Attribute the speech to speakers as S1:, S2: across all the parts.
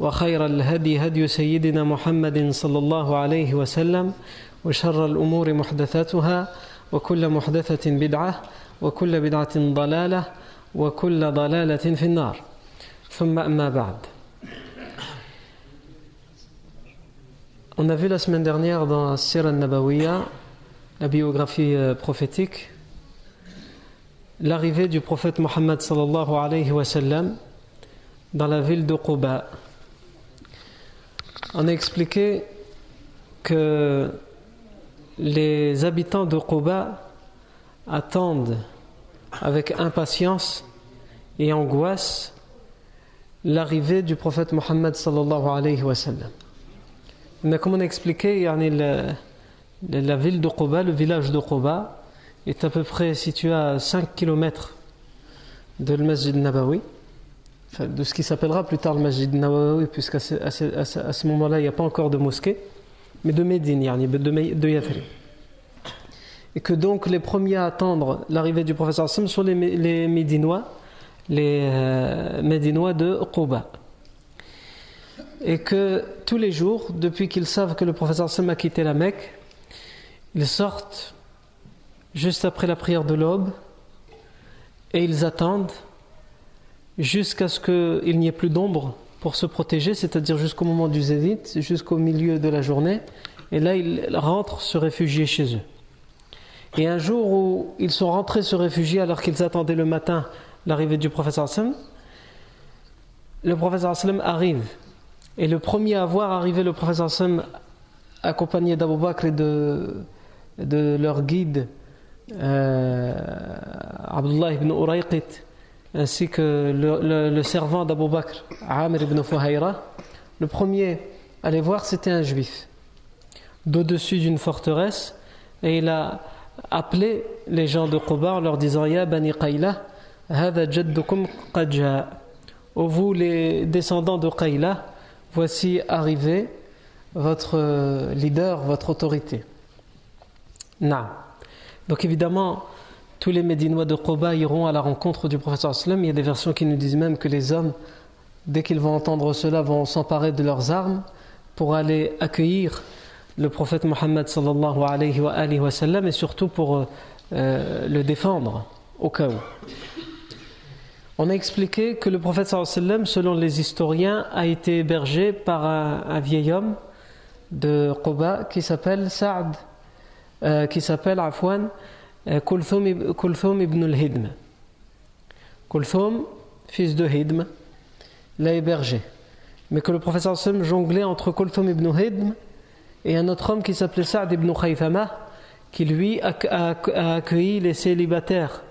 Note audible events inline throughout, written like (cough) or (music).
S1: وخير الهدي هدي سيدنا محمد صلى الله عليه وسلم وشر الأمور محدثاتها وكل محدثة بدعة وكل بدعة ضلالة وكل ضلالة في النار ثم أما بعد On a vu la semaine dernière dans Sirah Nabawiya, la biographie prophétique, l'arrivée du prophète Mohammed sallallahu alayhi wa sallam dans la ville de Quba. On a expliqué que les habitants de Quba attendent avec impatience et angoisse l'arrivée du prophète Mohammed sallallahu alayhi wa sallam. Mais comme on a expliqué, la, la ville de Quba, le village de Quba, est à peu près situé à 5 km de le Masjid Nabawi de ce qui s'appellera plus tard le Masjid Nawawi, puisqu'à ce, à ce, moment-là, il n'y a pas encore de mosquée, mais de Médine, de, de Yathrib. Et que donc les premiers à attendre l'arrivée du professeur Sam sont les, Médinois, les euh, Médinois de Quba. Et que tous les jours, depuis qu'ils savent que le professeur Sam a quitté la Mecque, ils sortent juste après la prière de l'aube et ils attendent jusqu'à ce qu'il n'y ait plus d'ombre pour se protéger, c'est-à-dire jusqu'au moment du zénith, jusqu'au milieu de la journée. Et là, ils rentrent se réfugier chez eux. Et un jour où ils sont rentrés se réfugier alors qu'ils attendaient le matin l'arrivée du professeur Hassan, le professeur Hassan arrive. Et le premier à voir arriver le professeur Hassan accompagné d'Abou Bakr et de, de leur guide euh, Abdullah ibn Urayqit, ainsi que le, servant d'Abu Bakr, Amir ibn Fuhayra, le premier à les voir, c'était un juif, d'au-dessus d'une forteresse, et il a appelé les gens de Quba en leur disant Ya Bani Qayla, Hada jaddukum qad Ô vous les descendants de Qayla, voici arrivé votre leader, votre autorité. Na. Donc évidemment, tous les Médinois de Quba iront à la rencontre du professeur. Il y a des versions qui nous disent même que les hommes, dès qu'ils vont entendre cela, vont s'emparer de leurs armes pour aller accueillir le prophète Mohammed sallallahu alayhi wa, alayhi et surtout pour euh, le défendre au cas où. On a expliqué que le prophète sallallahu alayhi wa selon les historiens, a été hébergé par un, un vieil homme de Quba qui s'appelle Saad, euh, qui s'appelle Afwan. Kulthum ibn al-Hidm. Kulthum, fils de Hidm, l'a hébergé. Mais que le professeur Sam jonglait entre Kulthum ibn Hidm et un autre homme qui s'appelait Saad ibn Khaythama, qui lui a, accueilli les célibataires.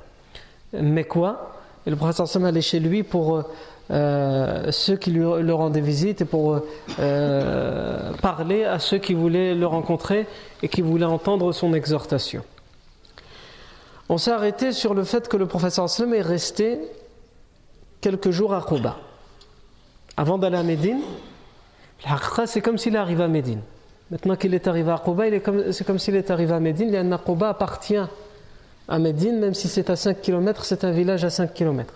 S1: Mais quoi Et le professeur Sam allait chez lui pour euh, ceux qui lui, le rendaient visite et pour euh, parler à ceux qui voulaient le rencontrer et qui voulaient entendre son exhortation. On s'est arrêté sur le fait que le professeur Sallam est resté quelques jours à Quba. Avant d'aller à Médine, c'est comme s'il arrivé à Médine. Maintenant qu'il est arrivé à Quba, c'est comme, s'il est arrivé à Médine. Il Quba appartient à Médine, même si c'est à 5 km, c'est un village à 5 km.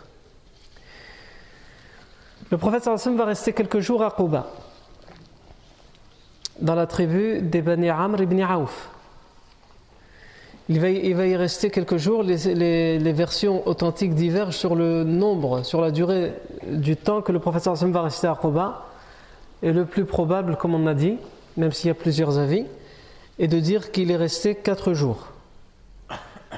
S1: Le prophète sallam va rester quelques jours à Quba, dans la tribu des Bani Amr ibn Aouf. Il va, y rester quelques jours. Les, versions authentiques divergent sur le nombre, sur la durée du temps que le prophète sallam va rester à Quba. Et le plus probable, comme on a dit, même s'il y a plusieurs avis, est de dire qu'il est resté quatre jours.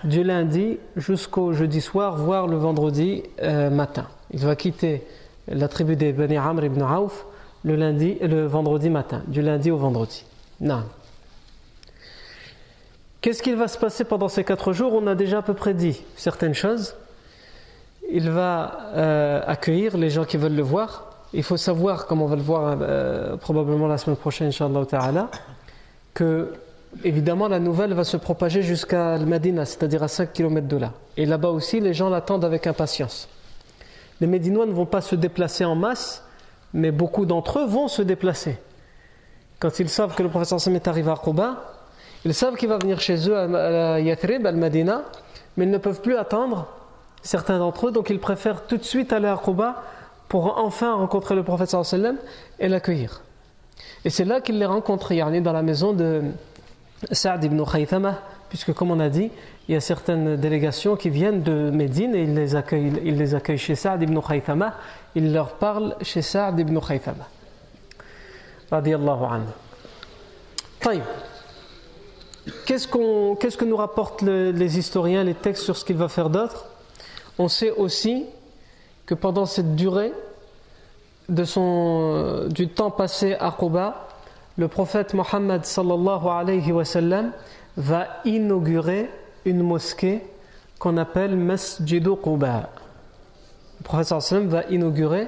S1: Du lundi jusqu'au jeudi soir, voire le vendredi euh, matin. Il va quitter la tribu des Bani Amr ibn Auf le, lundi, le vendredi matin, du lundi au vendredi. Non. Qu'est-ce qu'il va se passer pendant ces quatre jours? On a déjà à peu près dit certaines choses. Il va euh, accueillir les gens qui veulent le voir. Il faut savoir, comme on va le voir euh, probablement la semaine prochaine, Inch'Allah Ta'ala, que évidemment la nouvelle va se propager jusqu'à Al-Madina, c'est-à-dire à 5 km de là. Et là-bas aussi, les gens l'attendent avec impatience. Les Médinois ne vont pas se déplacer en masse, mais beaucoup d'entre eux vont se déplacer. Quand ils savent que le professeur Sam est arrivé à Quba, ils savent qu'il va venir chez eux à Yathrib, à Medina, mais ils ne peuvent plus attendre certains d'entre eux, donc ils préfèrent tout de suite aller à Quba pour enfin rencontrer le prophète sallam et l'accueillir. Et c'est là qu'ils les rencontrent, dans la maison de Saad ibn Khaythama, puisque comme on a dit, il y a certaines délégations qui viennent de Médine et ils les accueillent chez Saad ibn Khaythama, ils leur parlent chez Saad ibn Khaythama. Radiallahu anhu. Qu'est-ce, que nous rapportent les historiens, les textes sur ce qu'il va faire d'autre? On sait aussi que pendant cette durée de son, du temps passé à Quba, le prophète Mohammed va inaugurer une mosquée qu'on appelle Masjid Quba. Le prophète va inaugurer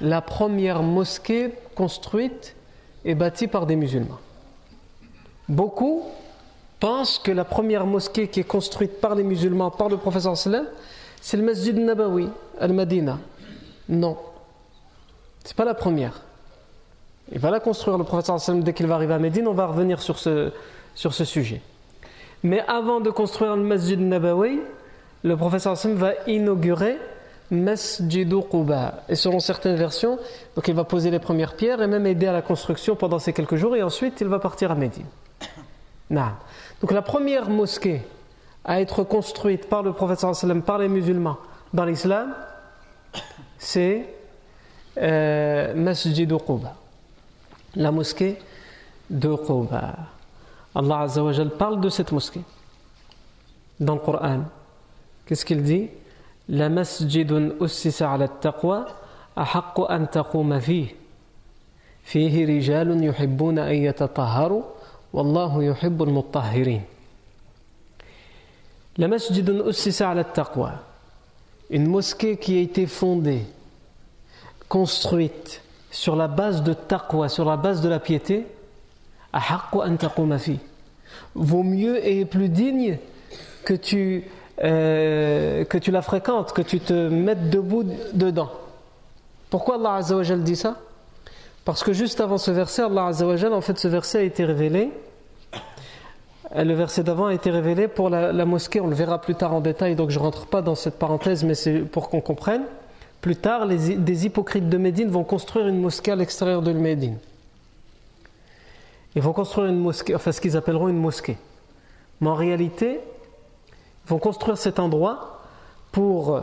S1: la première mosquée construite et bâtie par des musulmans. Beaucoup pense que la première mosquée qui est construite par les musulmans, par le professeur sallam, c'est le Masjid Nabawi, al-Madina. Non. C'est pas la première. Il va la construire le professeur sallam dès qu'il va arriver à Médine, on va revenir sur ce, sur ce sujet. Mais avant de construire le Masjid Nabawi, le professeur sallam va inaugurer Masjid Quba. Et selon certaines versions, donc il va poser les premières pierres et même aider à la construction pendant ces quelques jours et ensuite il va partir à Médine. (coughs) Non. Donc la première mosquée à être construite par le prophète sallam, par les musulmans dans l'islam, c'est euh, Masjid Quba, la mosquée de Quba. Allah Azzawajal parle de cette mosquée dans le Coran. Qu'est-ce qu'il dit? La masjidun ussisa ala taqwa ahaqqu an taquma fihi. Fihi rijalun yuhibbuna an yatataharu Yuhibbul mutahhirin. La masjid ussisa ala taqwa. Une mosquée qui a été fondée, construite sur la base de taqwa, sur la base de la piété, vaut mieux et est plus digne que tu, euh, que tu la fréquentes, que tu te mettes debout dedans. Pourquoi Allah Azza dit ça? Parce que juste avant ce verset, Allah Azzawajal, en fait, ce verset a été révélé. Le verset d'avant a été révélé pour la, mosquée, on le verra plus tard en détail, donc je ne rentre pas dans cette parenthèse, mais c'est pour qu'on comprenne. Plus tard, des hypocrites de Médine vont construire une mosquée à l'extérieur de Médine. Ils vont construire une mosquée, enfin ce qu'ils appelleront une mosquée. Mais en réalité, ils vont construire cet endroit pour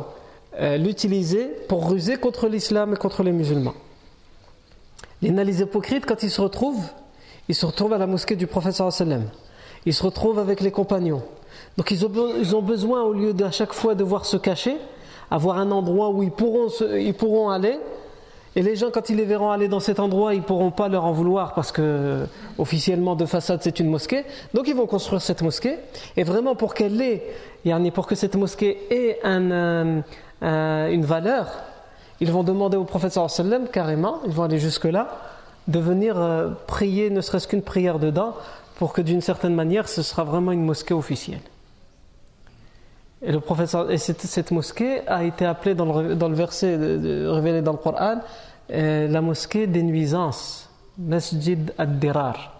S1: euh, l'utiliser, pour ruser contre l'islam et contre les musulmans. Les hypocrites, quand ils se retrouvent, ils se retrouvent à la mosquée du sallam. Ils se retrouvent avec les compagnons. Donc ils ont, besoin, au lieu d'à chaque fois devoir se cacher, avoir un endroit où ils pourront, ils pourront aller. Et les gens, quand ils les verront aller dans cet endroit, ils ne pourront pas leur en vouloir parce que officiellement de façade c'est une mosquée. Donc ils vont construire cette mosquée. Et vraiment pour qu'elle ait, pour que cette mosquée ait euh, une valeur, ils vont demander au prophète sallam carrément, ils vont aller jusque-là, de venir euh, prier ne serait-ce qu'une prière dedans, pour que d'une certaine manière ce sera vraiment une mosquée officielle. Et, le prophète, et cette, mosquée a été appelée dans le, verset révélé dans le Coran euh, la mosquée des nuisances, Masjid ad-Dirar.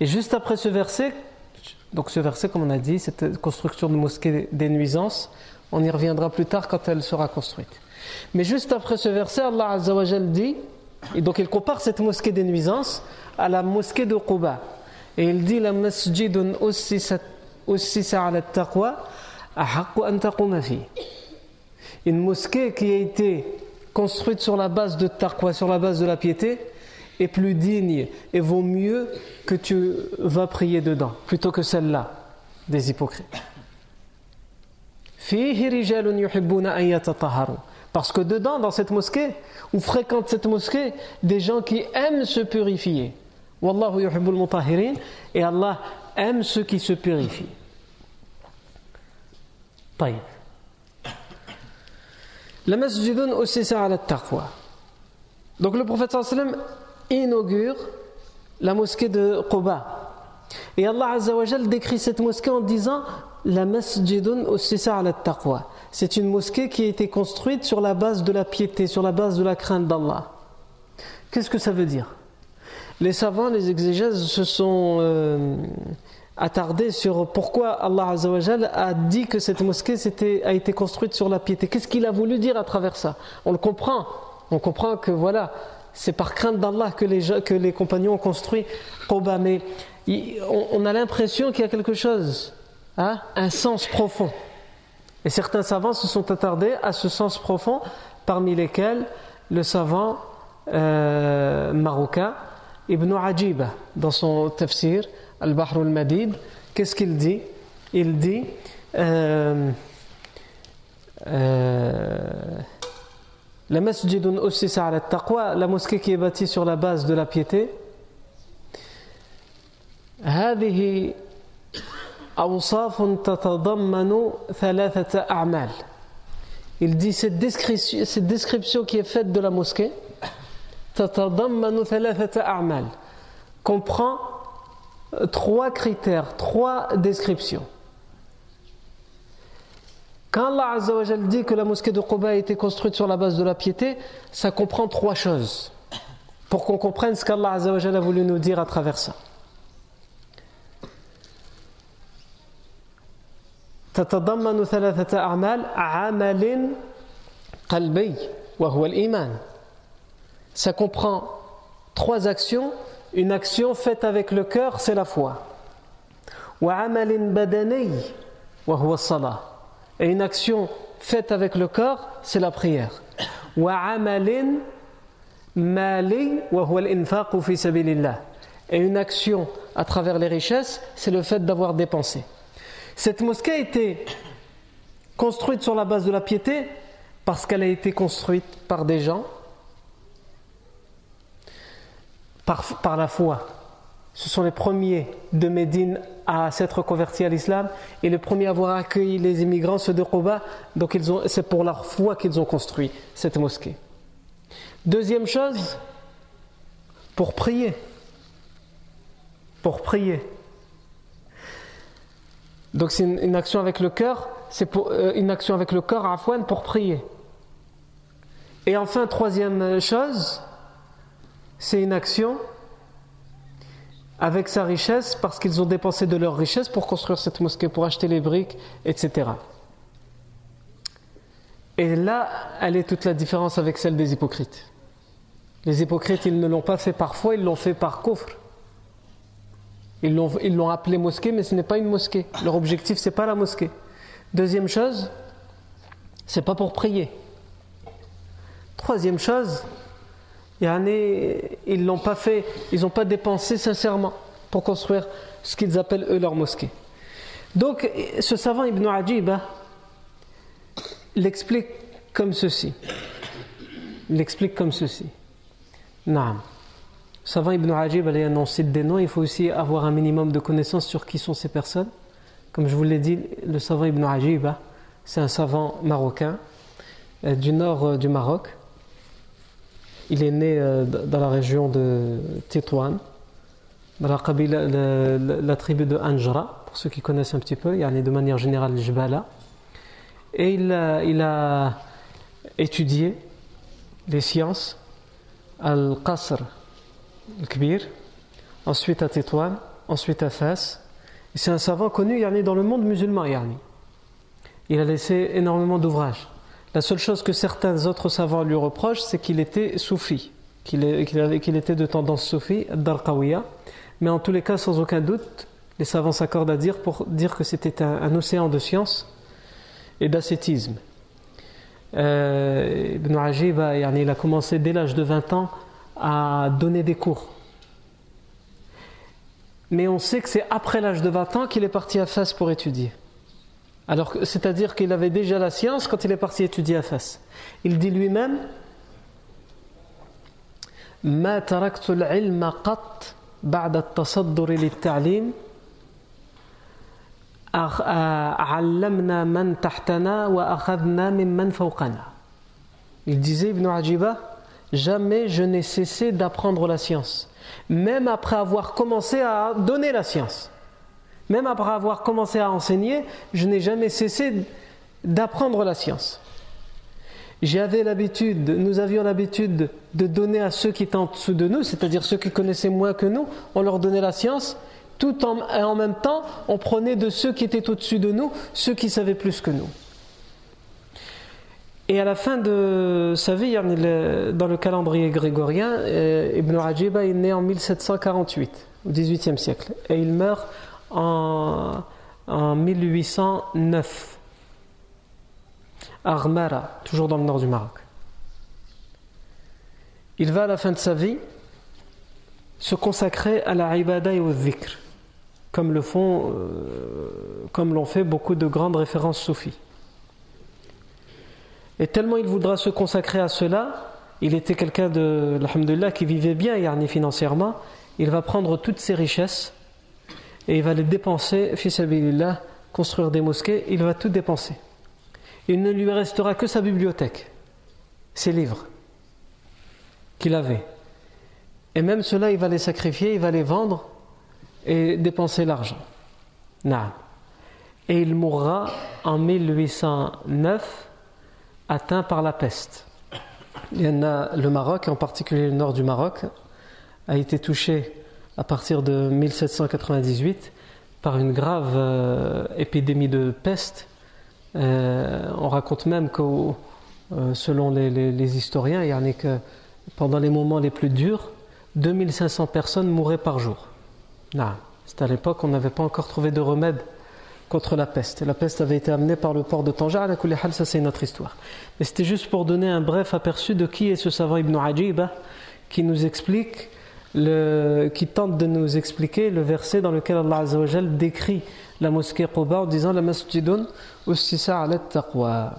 S1: Et juste après ce verset, donc ce verset comme on a dit, cette construction de mosquée des nuisances, On y reviendra plus tard quand elle sera construite. Mais juste après ce verset, Allah Azzawajal dit, et donc il compare cette mosquée des nuisances à la mosquée de Quba. Et il dit la masjidun ala taqwa Une mosquée qui a été construite sur la base de taqwa, sur la base de la piété, est plus digne et vaut mieux que tu vas prier dedans, plutôt que celle-là des hypocrites. Parce que dedans, dans cette mosquée, ou fréquente cette mosquée, des gens qui aiment se purifier. Wallahu yuhibbul mutahirin. Et Allah aime ceux qui se purifient. طيب. masjidun أسس على taqwa. Donc le prophète sallam inaugure la mosquée de Quba. Et Allah Azzawajal décrit cette mosquée en disant la masjidun ussisa ala taqwa. C'est une mosquée qui a été construite sur la base de la piété, sur la base de la crainte d'Allah. Qu'est-ce que ça veut dire? Les savants, les exégèses se sont euh, attardés sur pourquoi Allah Azzawajal a dit que cette mosquée a été construite sur la piété. Qu'est-ce qu'il a voulu dire à travers ça? On le comprend. On comprend que voilà, c'est par crainte d'Allah que les, que les compagnons ont construit Quba. Mais on, a l'impression qu'il y a quelque chose, hein, un sens profond. Et certains savants se sont attardés à ce sens profond, parmi lesquels le savant euh, marocain Ibn Ajib, dans son tafsir, Al-Bahr al-Madid, qu'est-ce qu'il dit Il dit euh, euh, la masjidun ussisa ala taqwa, la mosquée qui est bâtie sur la base de la piété, هذه أوصاف تتضمن ثلاثة أعمال. Il dit cette description, cette description qui est faite de la mosquée, تتضمن ثلاثة أعمال, comprend trois critères, trois descriptions. Quand Allah dit que la mosquée de Quba a été construite sur la base de la piété, ça comprend trois choses. Pour qu'on comprenne ce qu'Allah a voulu nous dire à travers ça. تتضمن ثلاثة أعمال عمل قلبي وهو الإيمان Ça comprend trois actions. Une action faite avec le cœur, c'est la foi. وعمل بدني وهو الصلاة et une action faite avec le corps, c'est la prière. Et une action à travers les richesses, c'est le fait d'avoir dépensé. Cette mosquée a été construite sur la base de la piété parce qu'elle a été construite par des gens, par, la foi. Ce sont les premiers de Médine à s'être convertis à l'islam et les premiers à avoir accueilli les immigrants, ceux de Quba. Donc c'est pour leur foi qu'ils ont construit cette mosquée. Deuxième chose, pour prier. Pour prier. Donc c'est une, action avec le cœur, c'est pour euh, une action avec le corps à pour prier. Et enfin, troisième chose, c'est une action avec sa richesse parce qu'ils ont dépensé de leur richesse pour construire cette mosquée, pour acheter les briques, etc. Et là, elle est toute la différence avec celle des hypocrites. Les hypocrites, ils ne l'ont pas fait par foi, ils l'ont fait par coffre. Ils l'ont, ils l'ont appelé mosquée, mais ce n'est pas une mosquée. Leur objectif, c'est pas la mosquée. Deuxième chose, c'est pas pour prier. Troisième chose, ils l'ont pas fait, ils n'ont pas dépensé sincèrement pour construire ce qu'ils appellent eux leur mosquée. Donc, ce savant Ibn Ajib hein, l'explique comme ceci. Il l'explique comme ceci. Non. Savant Ibn Ajib, allait annoncer des noms, il faut aussi avoir un minimum de connaissances sur qui sont ces personnes. Comme je vous l'ai dit, le savant Ibn Ajib, hein, c'est un savant marocain euh, du nord euh, du Maroc il est né euh, dans la région de Tétouan, dans la, tribu de Anjra, pour ceux qui connaissent un petit peu, il y a de manière générale Jbala. Et il a, étudié les sciences Al-Qasr Al-Kbir, ensuite à Tétouan, ensuite à Fès. C'est un savant connu dans le monde musulman. Il a laissé énormément d'ouvrages. La seule chose que certains autres savants lui reprochent, c'est qu'il était soufi, qu'il était de tendance soufi, Darqawiya. Mais en tous les cas, sans aucun doute, les savants s'accordent à dire pour dire que c'était un, océan de science et d'ascétisme. Euh, Ibn Ajib, il a commencé dès l'âge de 20 ans à donner des cours. Mais on sait que c'est après l'âge de 20 ans qu'il est parti à Fès pour étudier. Alors, c'est-à-dire qu'il avait déjà la science quand il est parti étudier à Fès. Il dit lui-même ما تركت العلم قط بعد التصدر للتعليم علمنا من تحتنا وأخذنا ممن فوقنا Il disait Ibn Ajiba Jamais je n'ai cessé d'apprendre la science, même après avoir commencé à donner la science. Même après avoir commencé à enseigner, je n'ai jamais cessé d'apprendre la science. J'avais l'habitude, nous avions l'habitude de donner à ceux qui étaient en dessous de nous, c'est-à-dire ceux qui connaissaient moins que nous, on leur donnait la science, tout en, en même temps, on prenait de ceux qui étaient au-dessus de nous, ceux qui savaient plus que nous. Et à la fin de sa vie, dans le calendrier grégorien, euh, Ibn Ajiba est né en 1748, au XVIIIe siècle, et il meurt en, en 1809 à Armara, toujours dans le nord du Maroc. Il va à la fin de sa vie se consacrer à la ibada et au dhikr, comme le font, euh, comme l'ont fait beaucoup de grandes références soufis. Et tellement il voudra se consacrer à cela, il était quelqu'un de, qui vivait bien, yani financièrement, il va prendre toutes ses richesses et il va les dépenser, fils construire des mosquées, il va tout dépenser. Il ne lui restera que sa bibliothèque, ses livres qu'il avait. Et même cela, il va les sacrifier, il va les vendre et dépenser l'argent. Et il mourra en 1809, atteint par la peste. Il y en a, le Maroc, en particulier le nord du Maroc, a été touché à partir de 1798 par une grave euh, épidémie de peste. Euh, on raconte même que, euh, selon les, historiens, il y en a que pendant les moments les plus durs, 2500 personnes mouraient par jour. C'est à l'époque, on n'avait pas encore trouvé de remède contre la peste. La peste avait été amenée par le port de Tanger, à la ça c'est notre histoire. Mais c'était juste pour donner un bref aperçu de qui est ce savant Ibn Ajiba qui nous explique qui tente de nous expliquer le verset dans lequel Allah Azzawajal décrit la mosquée Quba en disant la masjidun ussisa ala taqwa.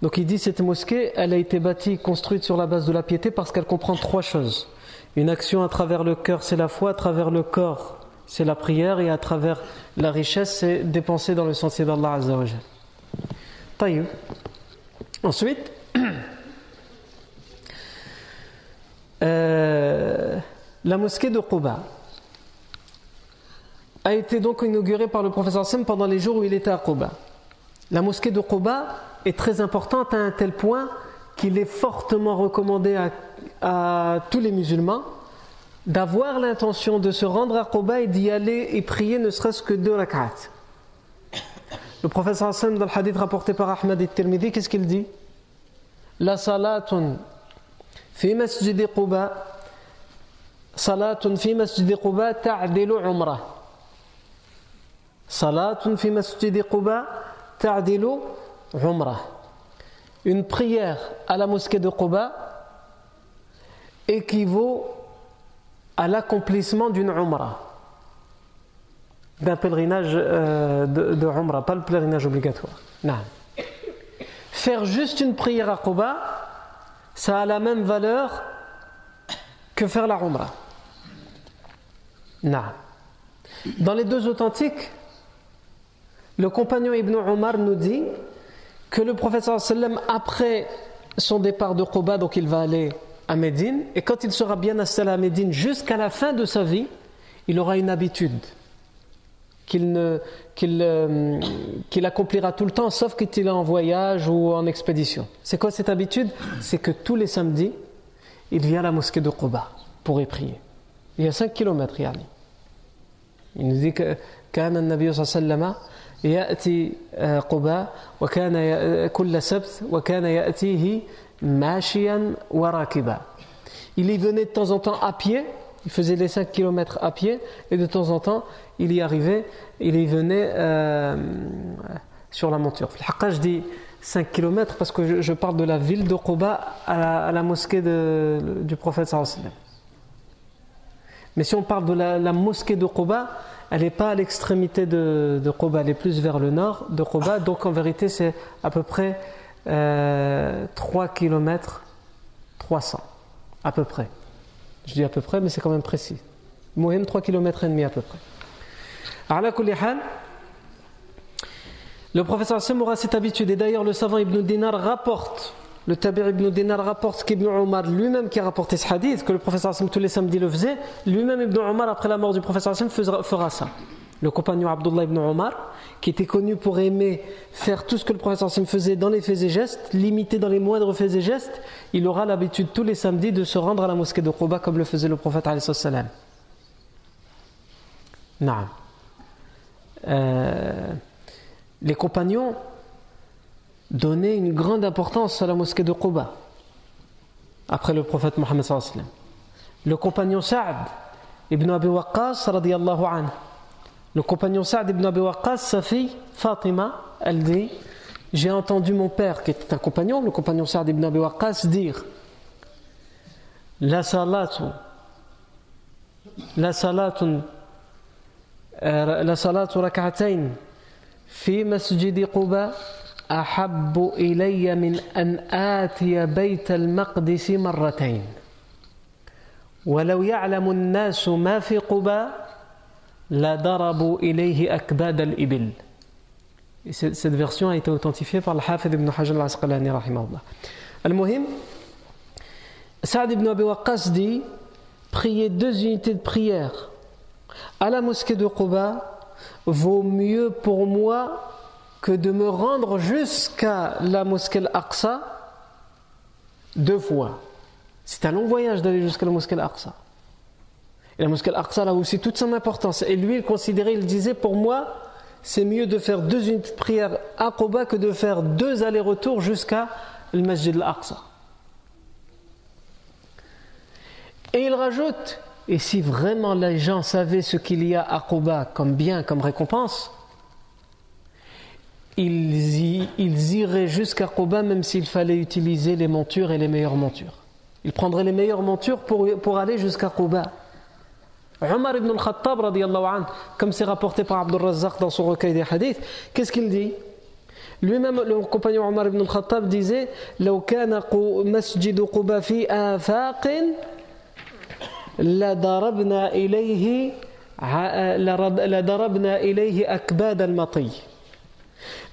S1: Donc il dit cette mosquée, elle a été bâtie, construite sur la base de la piété parce qu'elle comprend trois choses. Une action à travers le cœur, c'est la foi, à travers le corps, c'est la prière, et à travers la richesse, c'est dépenser dans le sentier d'Allah Azzawajal. Ensuite, (clears throat) Euh, la mosquée de Quba a été donc inaugurée par le professeur Sem pendant les jours où il était à Quba. La mosquée de Quba est très importante à un tel point qu'il est fortement recommandé à, tous les musulmans d'avoir l'intention de se rendre à Quba et d'y aller et prier ne serait-ce que deux rak'at. Le professeur Hassan, dans le hadith rapporté par Ahmed et Tirmidhi, qu'est-ce qu'il dit? La salatun fi masjid Quba salatun fi masjid Quba ta'dilu umrah. Salatun fi masjid Quba ta'dilu umrah. Une prière à la mosquée de Quba équivaut à l'accomplissement d'une umrah, d'un pèlerinage euh, de, de pas le pèlerinage obligatoire. Non. Faire juste une prière à Quba, ça a la même valeur que faire la Umrah. Dans les deux authentiques, le compagnon Ibn Omar nous dit que le sallam après son départ de Quba, donc il va aller à Médine, et quand il sera bien installé à Médine jusqu'à la fin de sa vie, il aura une habitude qu'il euh, qu'il accomplira tout le temps, sauf qu'il est en voyage ou en expédition. C'est quoi cette habitude C'est que tous les samedis, il vient à la mosquée de Quba pour y prier. Il y a 5 km, yani. Il nous dit que كان النبي صلى الله عليه وسلم يأتي قباء وكان كل سبت وكان يأتيه Mashian warakiba. Il y venait de temps en temps à pied, il faisait les 5 km à pied, et de temps en temps, il y arrivait, il y venait euh, sur la monture. je dit 5 km parce que je, parle de la ville de Quba à la, mosquée du prophète sallallahu Mais si on parle de la, mosquée de Quba, elle n'est pas à l'extrémité de, de elle est plus vers le nord de Quba, donc en vérité c'est à peu près euh, 3 km 300, à peu près. Je dis à peu près, mais c'est quand même précis. Moyenne 3 km et demi à peu près. Le professeur Hassan aura cette habitude, et d'ailleurs le savant Ibn Dinar rapporte, le Tabir Ibn Dinar rapporte qu'Ibn Omar lui-même qui a rapporté ce hadith, que le professeur Hassan tous les samedis le faisait, lui-même Ibn Omar après la mort du professeur Hassan fera ça. Le compagnon Abdullah ibn Omar, qui était connu pour aimer faire tout ce que le Hassan faisait dans les faits et gestes, limité dans les moindres faits et gestes, il aura l'habitude tous les samedis de se rendre à la mosquée de Quba comme le faisait le prophète salam. Euh, les compagnons donnaient une grande importance à la mosquée de Quba après le prophète Mohammed le compagnon Sa'd ibn Abi Waqqas radiyallahu anhu le compagnon Sa'd ibn Abi Waqqas sa fille Fatima elle dit j'ai entendu mon père qui était un compagnon le compagnon Sa'd ibn Abi Waqqas dire la salatu la salatun la salatu rak'atayn في مسجد قباء أحب إلي من أن آتي بيت المقدس مرتين ولو يعلم الناس ما في قباء la darabu ilayhi akbad al-ibil. Cette version a été authentifiée par le Hafid ibn Hajar al-Asqalani rahimahullah. Al-Muhim, Saad ibn Abi Waqqas dit prier deux unités de prière à la mosquée de Quba vaut mieux pour moi que de me rendre jusqu'à la mosquée Al-Aqsa deux fois. C'est un long voyage d'aller jusqu'à la mosquée Al-Aqsa. Et la mosquée Al-Aqsa a aussi toute son importance. Et lui, il considérait, il disait, pour moi, c'est mieux de faire deux unités de prière à Quba que de faire deux allers-retours jusqu'à le Masjid Al-Aqsa. Et il rajoute, et si vraiment les gens savaient ce qu'il y a à Quba comme bien, comme récompense, ils, iraient jusqu'à Quba même s'il fallait utiliser les montures et les meilleures montures. Ils prendraient les meilleures montures pour, pour aller jusqu'à Quba. Omar ibn al-Khattab, comme c'est rapporté par Abdul Razzaq dans son recueil des hadiths, qu'est-ce qu'il dit Lui-même, le compagnon Omar ibn al-Khattab disait لو كان مسجد قبا في آفاق لضربنا إليه لضربنا إليه أكباد المطي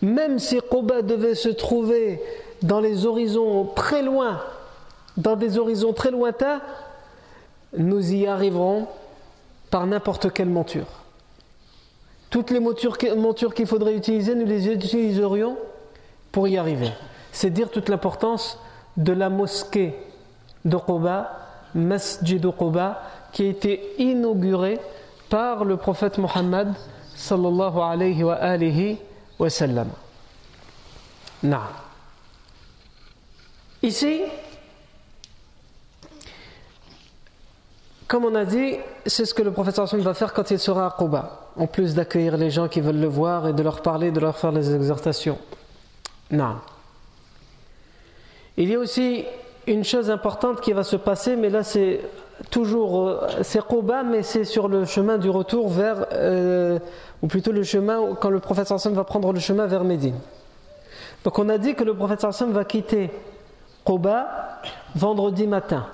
S1: Même si Quba devait se trouver dans les horizons très loin, dans des horizons très lointains, nous y arriverons par n'importe quelle monture. Toutes les montures, qu'il faudrait utiliser, nous les utiliserions pour y arriver. C'est dire toute l'importance de la mosquée de Quba Masjid Quba qui a été inauguré par le prophète Mohammed sallallahu alayhi wa alihi wa sallam. Ici, comme on a dit, c'est ce que le prophète va faire quand il sera à Quba, en plus d'accueillir les gens qui veulent le voir et de leur parler, de leur faire les exhortations. Non. Il y a aussi une chose importante qui va se passer, mais là c'est toujours, euh, c'est Quba, mais c'est sur le chemin du retour vers, euh, ou plutôt le chemin quand le prophète Sam va prendre le chemin vers Médine. Donc on a dit que le prophète Sam va quitter Quba vendredi matin.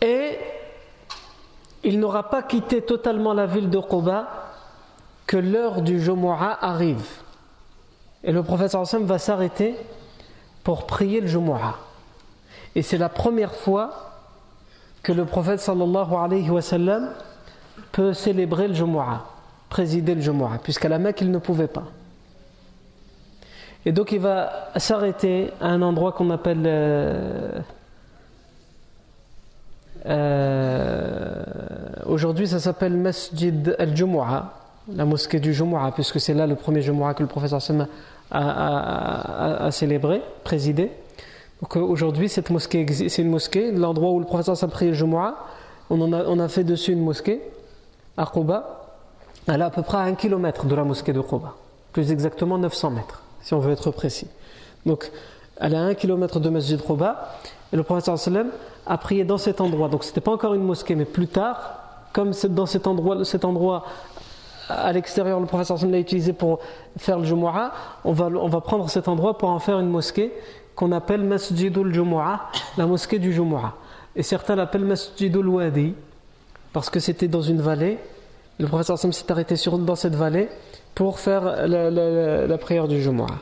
S1: Et il n'aura pas quitté totalement la ville de Quba que l'heure du Jumu'ah arrive. Et le prophète sallam va s'arrêter pour prier le Jumu'ah. Et c'est la première fois que le prophète sallallahu alayhi wa sallam peut célébrer le Jumu'ah, présider le Jumu'ah, puisqu'à la Mecque il ne pouvait pas. Et donc il va s'arrêter à un endroit qu'on appelle euh, euh, aujourd'hui, ça s'appelle Masjid al-Jumu'ah, la mosquée du Jumu'ah, puisque c'est là le premier Jumu'ah que le professeur Sam a, célébré, présidé. Donc euh, aujourd'hui, cette mosquée, c'est une mosquée, l'endroit où le professeur Sam a prié le Jumu'ah, on, a, on a fait dessus une mosquée, à Quba. Elle est à peu près à un kilomètre de la mosquée de Quba, plus exactement 900 mètres, si on veut être précis. Donc, elle est à un kilomètre de Masjid Quba, et le Sallam a prié dans cet endroit. Donc, ce n'était pas encore une mosquée, mais plus tard, comme dans cet endroit, cet endroit à l'extérieur, le Sallam l'a utilisé pour faire le Jumu'ah, on va, on va prendre cet endroit pour en faire une mosquée qu'on appelle Masjidul Jumu'ah, la mosquée du Jumu'ah. Et certains l'appellent Masjidul Wadi, parce que c'était dans une vallée le Sam s'est arrêté sur, dans cette vallée pour faire la, prière du Jumu'ah.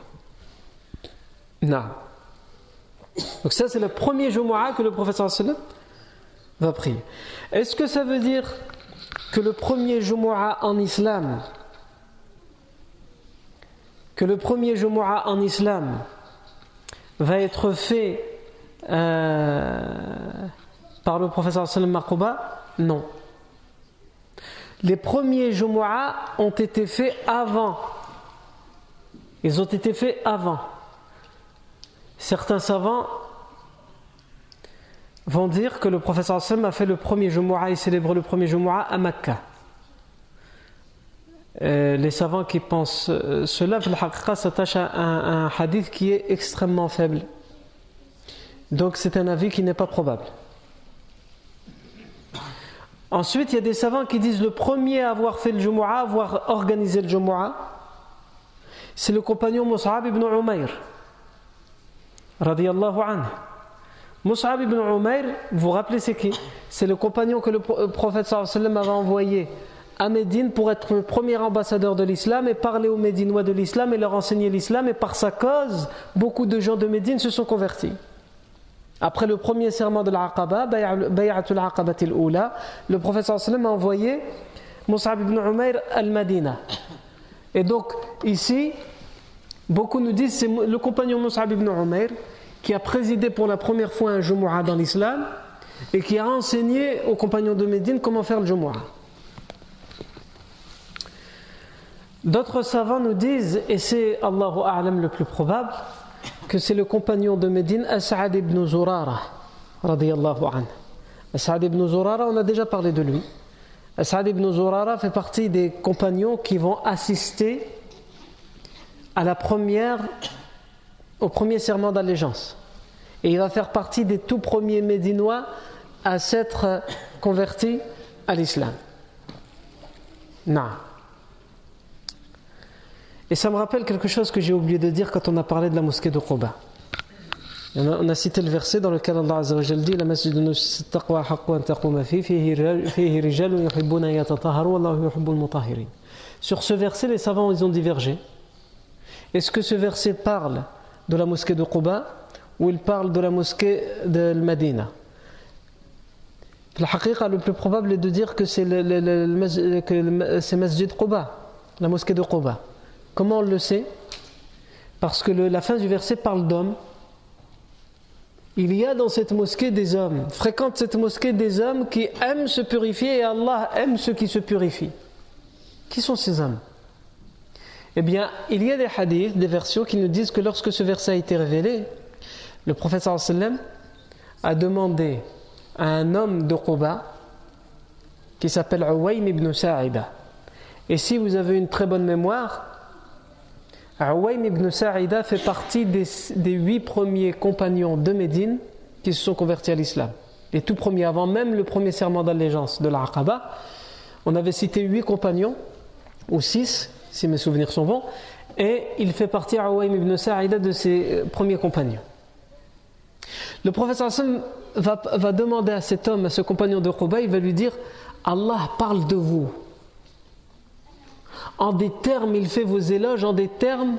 S1: Non. Donc ça c'est le premier Jumu'ah que le professeur Sallam va prier. Est-ce que ça veut dire que le premier Jumu'ah en islam que le premier en islam va être fait euh, par le professeur Sallam Non les premiers Jumu'ah ont été faits avant. Ils ont été faits avant. Certains savants vont dire que le professeur Sam a fait le premier Jumu'ah et célèbre le premier Jumu'ah à Mecca. Euh, les savants qui pensent euh, cela, s'attachent à un hadith qui est extrêmement faible. Donc c'est un avis qui n'est pas probable. Ensuite, il y a des savants qui disent le premier à avoir fait le Jumu'ah, avoir organisé le Jumu'ah, c'est le compagnon Mus'ab ibn Umayr. Radiallahu anhu. Mus'ab ibn Umayr, vous vous rappelez c'est qui? C'est le compagnon que le euh, prophète sallam avait envoyé à Médine pour être le premier ambassadeur de l'islam et parler aux Médinois de l'islam et leur enseigner l'islam. Et par sa cause, beaucoup de gens de Médine se sont convertis. Après le premier serment de l'Aqaba, Bay'atul Aqabatil Oula, le prophète sallam a envoyé Mus'ab ibn Umayr al-Madina. Et donc, ici, beaucoup nous disent c'est le compagnon Mus'ab ibn Umayr qui a présidé pour la première fois un Jumu'ah dans l'islam et qui a enseigné aux compagnons de Médine comment faire le Jumu'ah. D'autres savants nous disent, et c'est Allahu A'lam le plus probable, que c'est le compagnon de Médine, As'ad ibn Zurara, radiyallahu. As'ad ibn Zurara, on a déjà parlé de lui. As'ad ibn Zurara fait partie des compagnons qui vont assister à la première, au premier serment d'allégeance. Et il va faire partie des tout premiers Médinois à s'être convertis à l'islam. Et ça me rappelle quelque chose que j'ai oublié de dire quand on a parlé de la mosquée de Quba. On a, cité le verset dans lequel Allah dit. Sur ce verset, les savants ils ont divergé. Est-ce que ce verset parle de la mosquée de Quba ou il parle de la mosquée de Medina Le plus probable est de dire que c'est Masjid Quba, la mosquée de Quba. Comment on le sait? Parce que la fin du verset parle d'hommes. Il y a dans cette mosquée des hommes, fréquente cette mosquée des hommes qui aiment se purifier et Allah aime ceux qui se purifient. Qui sont ces hommes? Eh bien, il y a des hadiths, des versions qui nous disent que lorsque ce verset a été révélé, le prophète sallam a demandé à un homme de Quba qui s'appelle Uwaym ibn Sa'ida. Et si vous avez une très bonne mémoire, Awaym ibn Sa'ida fait partie des, huit premiers compagnons de Médine qui se sont convertis à l'islam. Les tout premiers, avant même le premier serment d'allégeance de l'Aqaba, on avait cité huit compagnons, ou six, si mes souvenirs sont bons, et il fait partie, Awaym ibn Sa'ida, de ses euh, premiers compagnons. Le prophète va, va demander à cet homme, à ce compagnon de Quba, il va lui dire Allah parle de vous en des termes, il fait vos éloges en des termes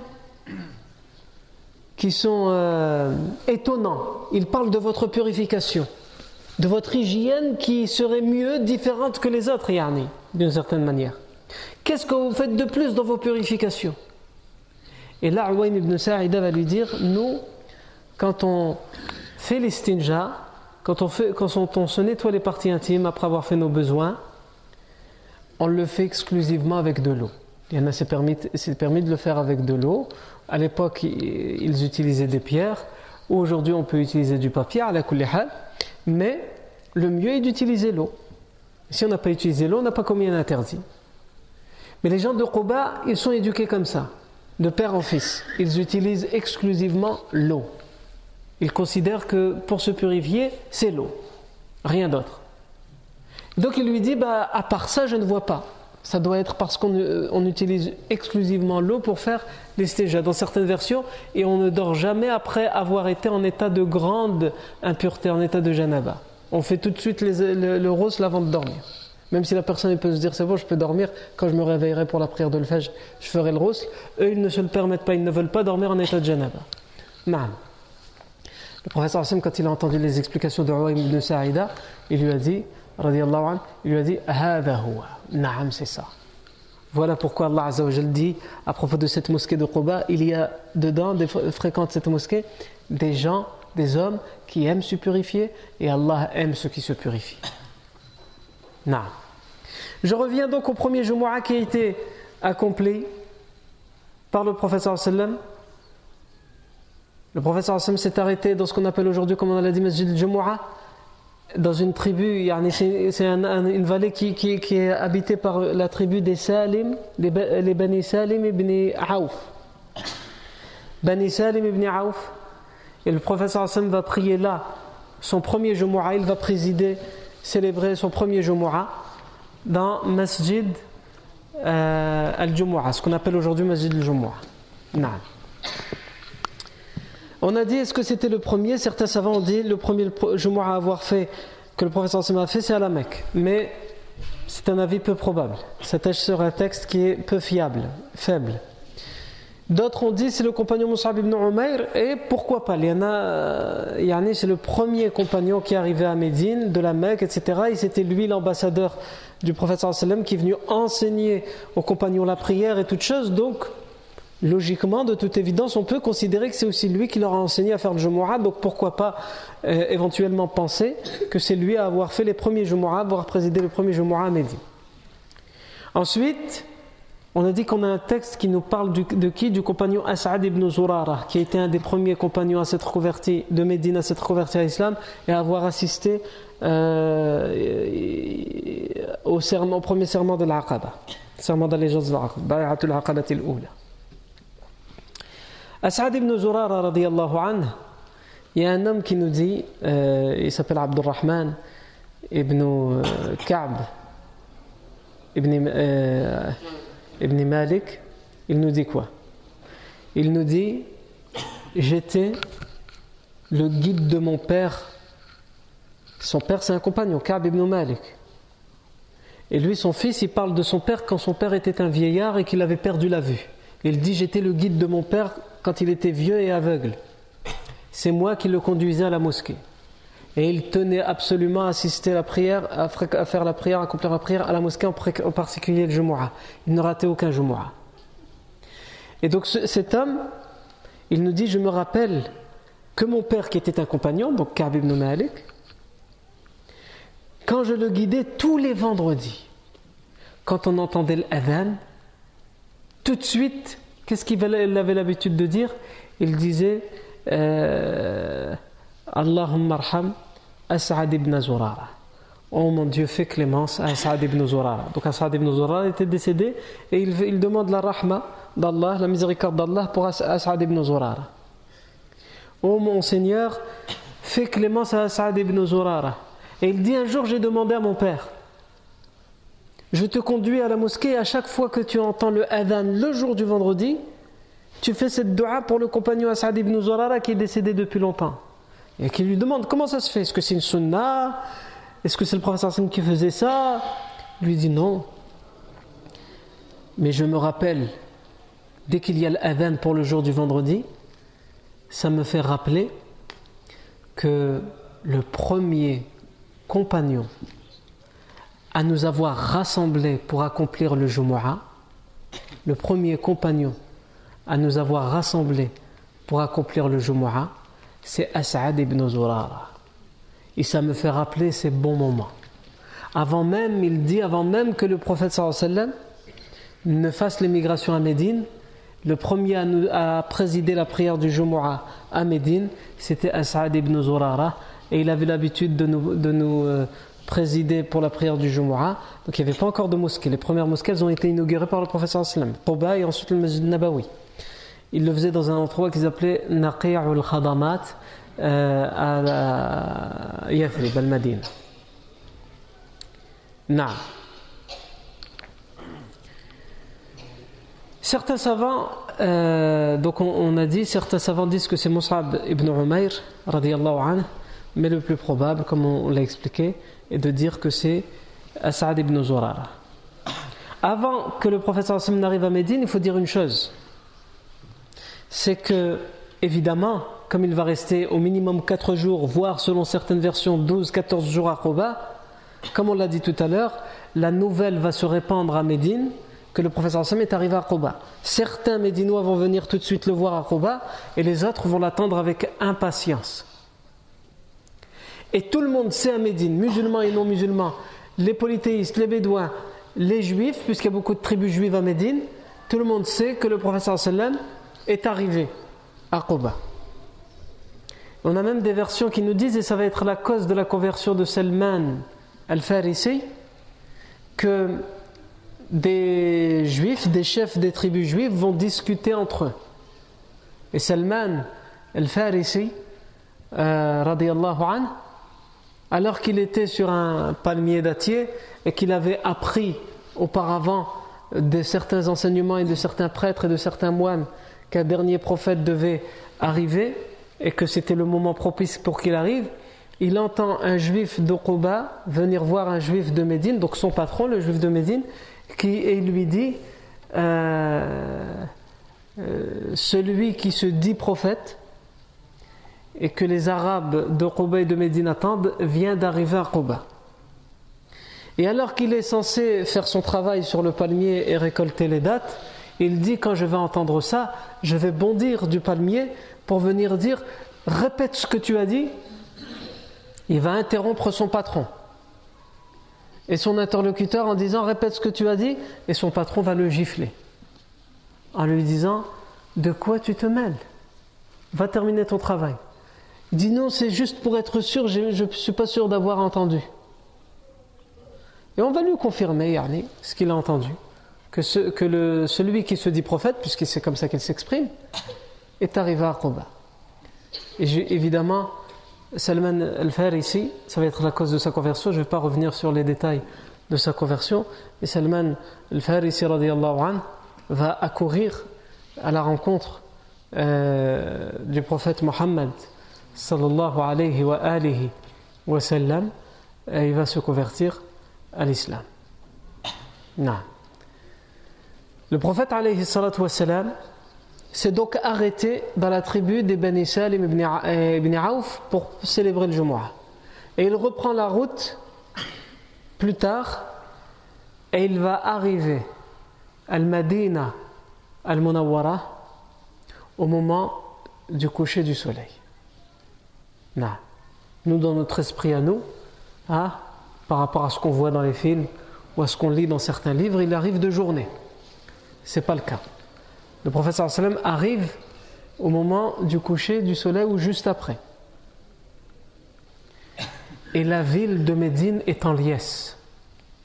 S1: qui sont euh, étonnants. Il parle de votre purification, de votre hygiène qui serait mieux, différente que les autres, Yani, d'une certaine manière. Qu'est-ce que vous faites de plus dans vos purifications? Et là, Awain ibn Sa'ida va lui dire Nous, quand on fait les stinja, quand on, fait, quand on se nettoie les parties intimes après avoir fait nos besoins, on le fait exclusivement avec de l'eau. Il y en a, c'est permis, permis de le faire avec de l'eau. À l'époque, ils utilisaient des pierres. Aujourd'hui, on peut utiliser du papier, à la mais le mieux est d'utiliser l'eau. Si on n'a pas utilisé l'eau, on n'a pas commis un interdit. Mais les gens de Quba, ils sont éduqués comme ça, de père en fils. Ils utilisent exclusivement l'eau. Ils considèrent que pour se purifier, c'est l'eau, rien d'autre. Donc il lui dit, bah, à part ça, je ne vois pas. Ça doit être parce qu'on euh, utilise exclusivement l'eau pour faire l'estéja dans certaines versions et on ne dort jamais après avoir été en état de grande impureté, en état de janaba. On fait tout de suite le, le rose avant de dormir. Même si la personne peut se dire c'est bon, je peux dormir, quand je me réveillerai pour la prière de le je ferai le rosle. Eux, ils ne se le permettent pas, ils ne veulent pas dormir en état de janaba. Naam. Le professeur Hassan, quand il a entendu les explications de Ruwaim ibn Sa'ida, il lui a dit, anhu, il lui a dit, Naam, c'est ça. Voilà pourquoi Allah Azzawajal dit à propos de cette mosquée de Quba, il y a dedans, des, fréquentent cette mosquée, des gens, des hommes qui aiment se purifier et Allah aime ceux qui se purifient. Naam. Je reviens donc au premier Jumu'ah qui a été accompli par le professeur sallam. Le professeur sallam s'est arrêté dans ce qu'on appelle aujourd'hui, comme on l'a dit, Masjid al-Jumu'ah, dans une tribu, c'est une vallée qui, est habitée par la tribu des Salim, les, Bani Salim ibn Aouf. Bani Salim ibn Aouf. Et le professeur Hassan va prier là son premier Jumu'ah, il va présider, célébrer son premier Jumu'ah dans Masjid euh, al-Jumu'ah, ce qu'on appelle aujourd'hui Masjid al-Jumu'ah. On a dit, est-ce que c'était le premier? Certains savants ont dit, le premier Jumu'ah à avoir fait, que le professeur a fait, c'est à la Mecque. Mais c'est un avis peu probable. C'est sur un texte qui est peu fiable, faible. D'autres ont dit c'est le compagnon Moussab ibn Umayr et pourquoi pas? Il y en a, euh, c'est le premier compagnon qui est arrivé à Médine, de la Mecque, etc. Et c'était lui l'ambassadeur du prophète sallam qui est venu enseigner aux compagnons la prière et toutes choses. Donc, logiquement, de toute évidence, on peut considérer que c'est aussi lui qui leur a enseigné à faire le Jumu'ah. Donc, pourquoi pas euh, éventuellement penser que c'est lui à avoir fait les premiers Jumu'ah, avoir présidé le premier Jumu'ah à Médine. Ensuite, on a dit qu'on a un texte qui nous parle de qui? Du compagnon As'ad ibn Zurara, qui a été un des premiers compagnons à s'être converti de Médine, à s'être converti à l'islam et à avoir assisté euh, au, premier serment de l'Aqaba, serment d'allégeance de l'Aqaba, Aqaba As'ad ibn Zurara, radiallahu il y a un homme qui nous dit, euh, il s'appelle Abdurrahman ibn euh, Ka'b ibn. Ibn Malik, il nous dit quoi? Il nous dit J'étais le guide de mon père. Son père, c'est un compagnon, Ka'b ibn Malik. Et lui, son fils, il parle de son père quand son père était un vieillard et qu'il avait perdu la vue. Il dit J'étais le guide de mon père quand il était vieux et aveugle. C'est moi qui le conduisais à la mosquée. Et il tenait absolument à assister à la prière, à faire la prière, à accomplir la prière à la mosquée, en particulier le Jumu'ah. Il ne ratait aucun Jumu'ah. Et donc cet homme, il nous dit, je me rappelle que mon père qui était un compagnon, donc Ka'b ibn Malik, quand je le guidais tous les vendredis, quand on entendait l'adhan, tout de suite, qu'est-ce qu'il avait l'habitude de dire? Il disait... Euh, Allahumma arham As'ad ibn Zurara. Oh mon Dieu, fais clémence à As'ad ibn Zurara. Donc As'ad ibn Zurara était décédé et il, demande la rahma d'Allah, la miséricorde d'Allah pour As'ad ibn Zurara. Oh mon Seigneur, fais clémence à As'ad ibn Zurara. Et il dit un jour, j'ai demandé à mon père, je te conduis à la mosquée à chaque fois que tu entends le adhan le jour du vendredi, tu fais cette dua pour le compagnon As'ad ibn Zurara qui est décédé depuis longtemps et qui lui demande comment ça se fait? Est-ce que c'est une sunna? Est-ce que c'est le professeur Hassan qui faisait ça? Il lui dit non. Mais je me rappelle, dès qu'il y a l'adhan pour le jour du vendredi, ça me fait rappeler que le premier compagnon à nous avoir rassemblés pour accomplir le Jumu'ah, le premier compagnon à nous avoir rassemblés pour accomplir le Jumu'ah, c'est As'ad ibn Zurara. Et ça me fait rappeler ces bons moments. Avant même, il dit, avant même que le prophète sallam ne fasse l'émigration à Médine, le premier à, présider la prière du Jumu'ah à Médine, c'était As'ad ibn Zurara, et il avait l'habitude de nous, de nous euh, présider pour la prière du Jumu'ah. Donc il n'y avait pas encore de mosquée. Les premières mosquées elles ont été inaugurées par le prophète sallam, Quba et ensuite le Masjid Nabawi. Il le faisait dans un endroit qu'ils appelaient Naqi'ul Khadamat euh, à Yathrib, al-Madina. Certains savants, euh, donc on, a dit, certains savants disent que c'est Mus'ab ibn Umayr, anhu, mais le plus probable, comme on, l'a expliqué, est de dire que c'est As'ad ibn Zurara. Avant que le prophète n'arrive à Médine, il faut dire une chose c'est que, évidemment, comme il va rester au minimum 4 jours, voire selon certaines versions 12-14 jours à Koba, comme on l'a dit tout à l'heure, la nouvelle va se répandre à Médine que le professeur Sam est arrivé à Koba. Certains Médinois vont venir tout de suite le voir à Koba et les autres vont l'attendre avec impatience. Et tout le monde sait à Médine, musulmans et non musulmans, les polythéistes, les bédouins, les juifs, puisqu'il y a beaucoup de tribus juives à Médine, tout le monde sait que le professeur sallam est arrivé à Quba. On a même des versions qui nous disent, et ça va être la cause de la conversion de Salman al-Farisi, que des juifs, des chefs des tribus juives vont discuter entre eux. Et Salman al-Farisi, euh, anhu, alors qu'il était sur un palmier dattier et qu'il avait appris auparavant de certains enseignements et de certains prêtres et de certains moines qu'un dernier prophète devait arriver et que c'était le moment propice pour qu'il arrive, il entend un juif d'Okoba venir voir un juif de Médine, donc son patron, le juif de Médine, qui et lui dit euh, euh, Celui qui se dit prophète et que les Arabes d'Okoba et de Médine attendent vient d'arriver à Koba. Et alors qu'il est censé faire son travail sur le palmier et récolter les dates, il dit quand je vais entendre ça, je vais bondir du palmier pour venir dire répète ce que tu as dit. Il va interrompre son patron et son interlocuteur en disant répète ce que tu as dit et son patron va le gifler en lui disant de quoi tu te mêles? Va terminer ton travail. Il dit non, c'est juste pour être sûr, je ne suis pas sûr d'avoir entendu. Et on va lui confirmer, Yarni, ce qu'il a entendu que, celui qui se dit prophète, puisque c'est comme ça qu'il s'exprime, est arrivé à Quba. Et évidemment, Salman al-Farisi, ça va être la cause de sa conversion, je ne vais pas revenir sur les détails de sa conversion, mais Salman al-Farisi va accourir à la rencontre euh, du prophète Mohammed sallallahu alayhi wa et il va se convertir à l'islam. Non. Le prophète s'est donc arrêté dans la tribu des Bani Salim ibn Auf pour célébrer le Jumu'ah. Et il reprend la route plus tard et il va arriver al-Madina al-Munawwara au moment du coucher du soleil. Nous, dans notre esprit à nous, hein, par rapport à ce qu'on voit dans les films ou à ce qu'on lit dans certains livres, il arrive de journée c'est pas le cas. Le prophète arrive au moment du coucher du soleil ou juste après. Et la ville de Médine est en liesse.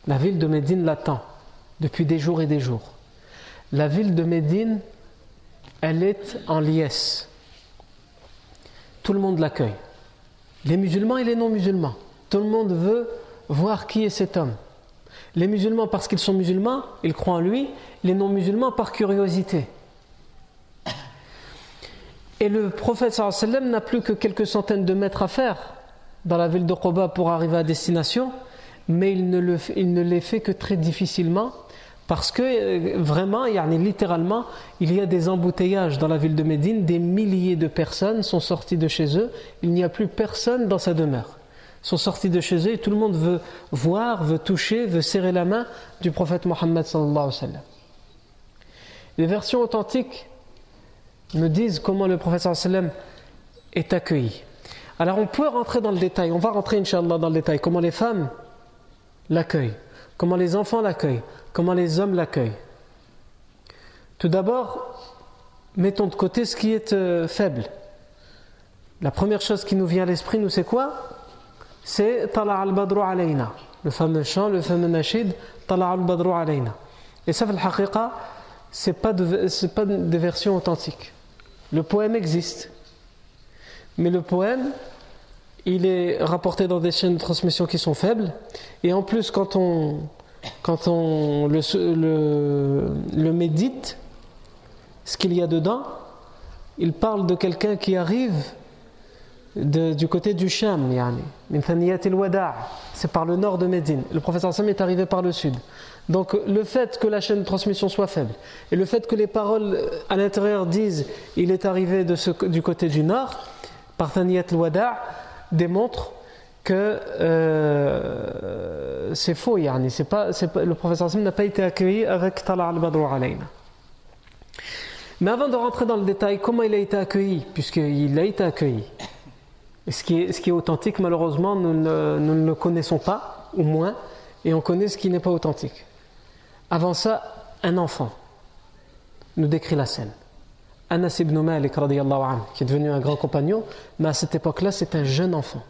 S1: La ville de Médine l'attend depuis des jours et des jours. La ville de Médine, elle est en liesse. Tout le monde l'accueille. Les musulmans et les non-musulmans. Tout le monde veut voir qui est cet homme. Les musulmans parce qu'ils sont musulmans, ils croient en lui, les non-musulmans par curiosité. Et le prophète n'a plus que quelques centaines de mètres à faire dans la ville de Quba pour arriver à destination, mais il ne, le, les fait que très difficilement parce que euh, vraiment, littéralement, il y a des embouteillages dans la ville de Médine, des milliers de personnes sont sorties de chez eux, il n'y a plus personne dans sa demeure sont sortis de chez eux et tout le monde veut voir, veut toucher, veut serrer la main du prophète Mohammed Les versions authentiques nous disent comment le prophète est accueilli. Alors on peut rentrer dans le détail, on va rentrer inshallah dans le détail, comment les femmes l'accueillent, comment les enfants l'accueillent, comment les hommes l'accueillent. Tout d'abord, mettons de côté ce qui est euh, faible. La première chose qui nous vient à l'esprit, nous, c'est quoi? C'est Tala al-Badru alayna. Le fameux chant, le fameux nashid, Tala al-Badru alayna. Et ça, le haqiqa, ce n'est pas, pas des versions authentiques. Le poème existe. Mais le poème, il est rapporté dans des chaînes de transmission qui sont faibles. Et en plus, quand on, quand on le, le, le médite, ce qu'il y a dedans, il parle de quelqu'un qui arrive du côté du Sham, c'est par le nord de Médine. Le professeur Sam est arrivé par le sud. Donc le fait que la chaîne de transmission soit faible et le fait que les paroles à l'intérieur disent il est arrivé de ce, du côté du nord, par Thaniyat al-Wada' démontre que euh, c'est faux. Yani. Pas, pas, le professeur Sam n'a pas été accueilli avec Tala al-Badru alayna. Mais avant de rentrer dans le détail, comment il a été accueilli? Puisqu'il a été accueilli. Ce qui, est, authentique, malheureusement, nous ne, nous ne le connaissons pas, ou moins, et on connaît ce qui n'est pas authentique. Avant ça, un enfant nous décrit la scène. Anas ibn Malik, qui est devenu un grand compagnon, mais à cette époque-là, c'est un jeune enfant.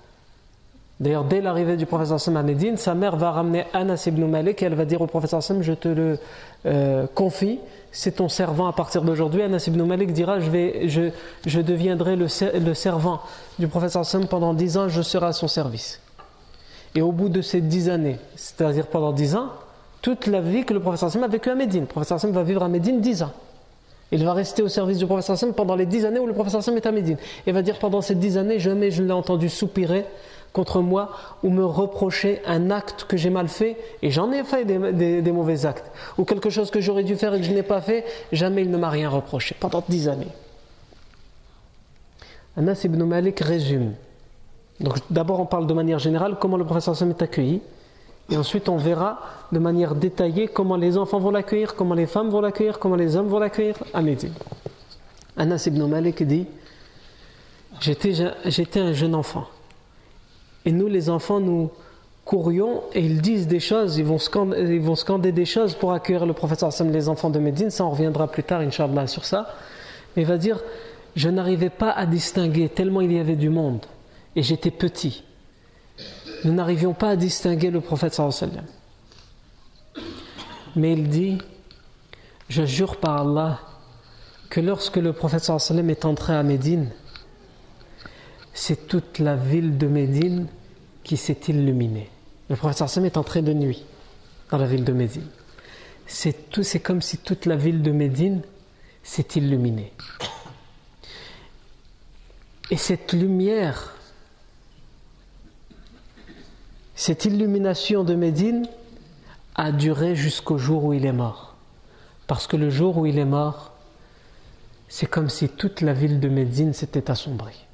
S1: D'ailleurs, dès l'arrivée du professeur Sam à Médine, sa mère va ramener Anas ibn Malik et elle va dire au professeur Sam Je te le euh, confie, c'est ton servant à partir d'aujourd'hui. Anas ibn Malik dira Je, vais, je, je deviendrai le, le, servant du professeur Sam pendant dix ans, je serai à son service. Et au bout de ces dix années, c'est-à-dire pendant dix ans, toute la vie que le professeur Sam a vécu à Médine. Le professeur Sam va vivre à Médine dix ans. Il va rester au service du professeur Sam pendant les dix années où le professeur Sam est à Médine. Et va dire pendant ces dix années, jamais je ne l'ai entendu soupirer contre moi ou me reprocher un acte que j'ai mal fait, et j'en ai fait des, mauvais actes, ou quelque chose que j'aurais dû faire et que je n'ai pas fait, jamais il ne m'a rien reproché, pendant dix années. Anas ibn Malik résume. Donc d'abord on parle de manière générale comment le professeur Sam est accueilli, et ensuite on verra de manière détaillée comment les enfants vont l'accueillir, comment les femmes vont l'accueillir, comment les hommes vont l'accueillir à Médine. Anas ibn Malik dit J'étais un jeune enfant. Et nous, les enfants, nous courions et ils disent des choses, ils vont scander, ils vont scander des choses pour accueillir le professeur les enfants de Médine. Ça, on reviendra plus tard, Inch'Allah, sur ça. Mais il va dire Je n'arrivais pas à distinguer tellement il y avait du monde. Et j'étais petit. Nous n'arrivions pas à distinguer le prophète sallam. Mais il dit Je jure par Allah que lorsque le prophète sallam est entré à Médine, c'est toute la ville de Médine qui s'est illuminée. Le professeur Sam est entré de nuit dans la ville de Médine. C'est tout, c'est comme si toute la ville de Médine s'est illuminée. Et cette lumière, cette illumination de Médine a duré jusqu'au jour où il est mort. Parce que le jour où il est mort, c'est comme si toute la ville de Médine s'était assombrie.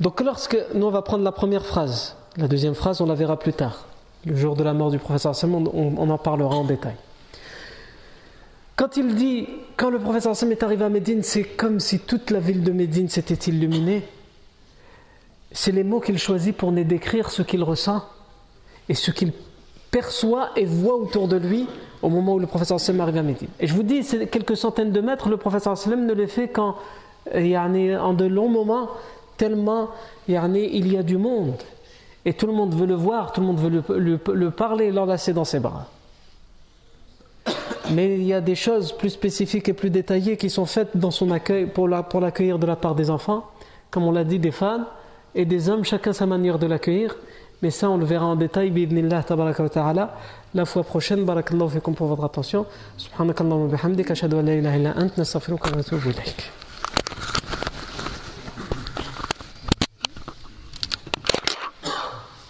S1: Donc lorsque nous on va prendre la première phrase, la deuxième phrase on la verra plus tard. Le jour de la mort du professeur Sam, on, en parlera en détail. Quand il dit, quand le professeur Sam est arrivé à Médine, c'est comme si toute la ville de Médine s'était illuminée. C'est les mots qu'il choisit pour décrire ce qu'il ressent et ce qu'il perçoit et voit autour de lui au moment où le professeur Sam arrive à Médine. Et je vous dis, c'est quelques centaines de mètres, le professeur Sam ne les fait qu'en en de longs moments tellement il y a du monde et tout le monde veut le voir, tout le monde veut le, le, parler, l'enlacer dans ses bras. Mais il y a des choses plus spécifiques et plus détaillées qui sont faites dans son accueil pour l'accueillir de la part des enfants, comme on l'a dit, des femmes et des hommes, chacun sa manière de l'accueillir. Mais ça, on le verra en détail, ta'ala, la fois prochaine. Barakallahu fikum pour votre attention. Subhanakallahu wa ashhadu an la ilaha illa ant, wa.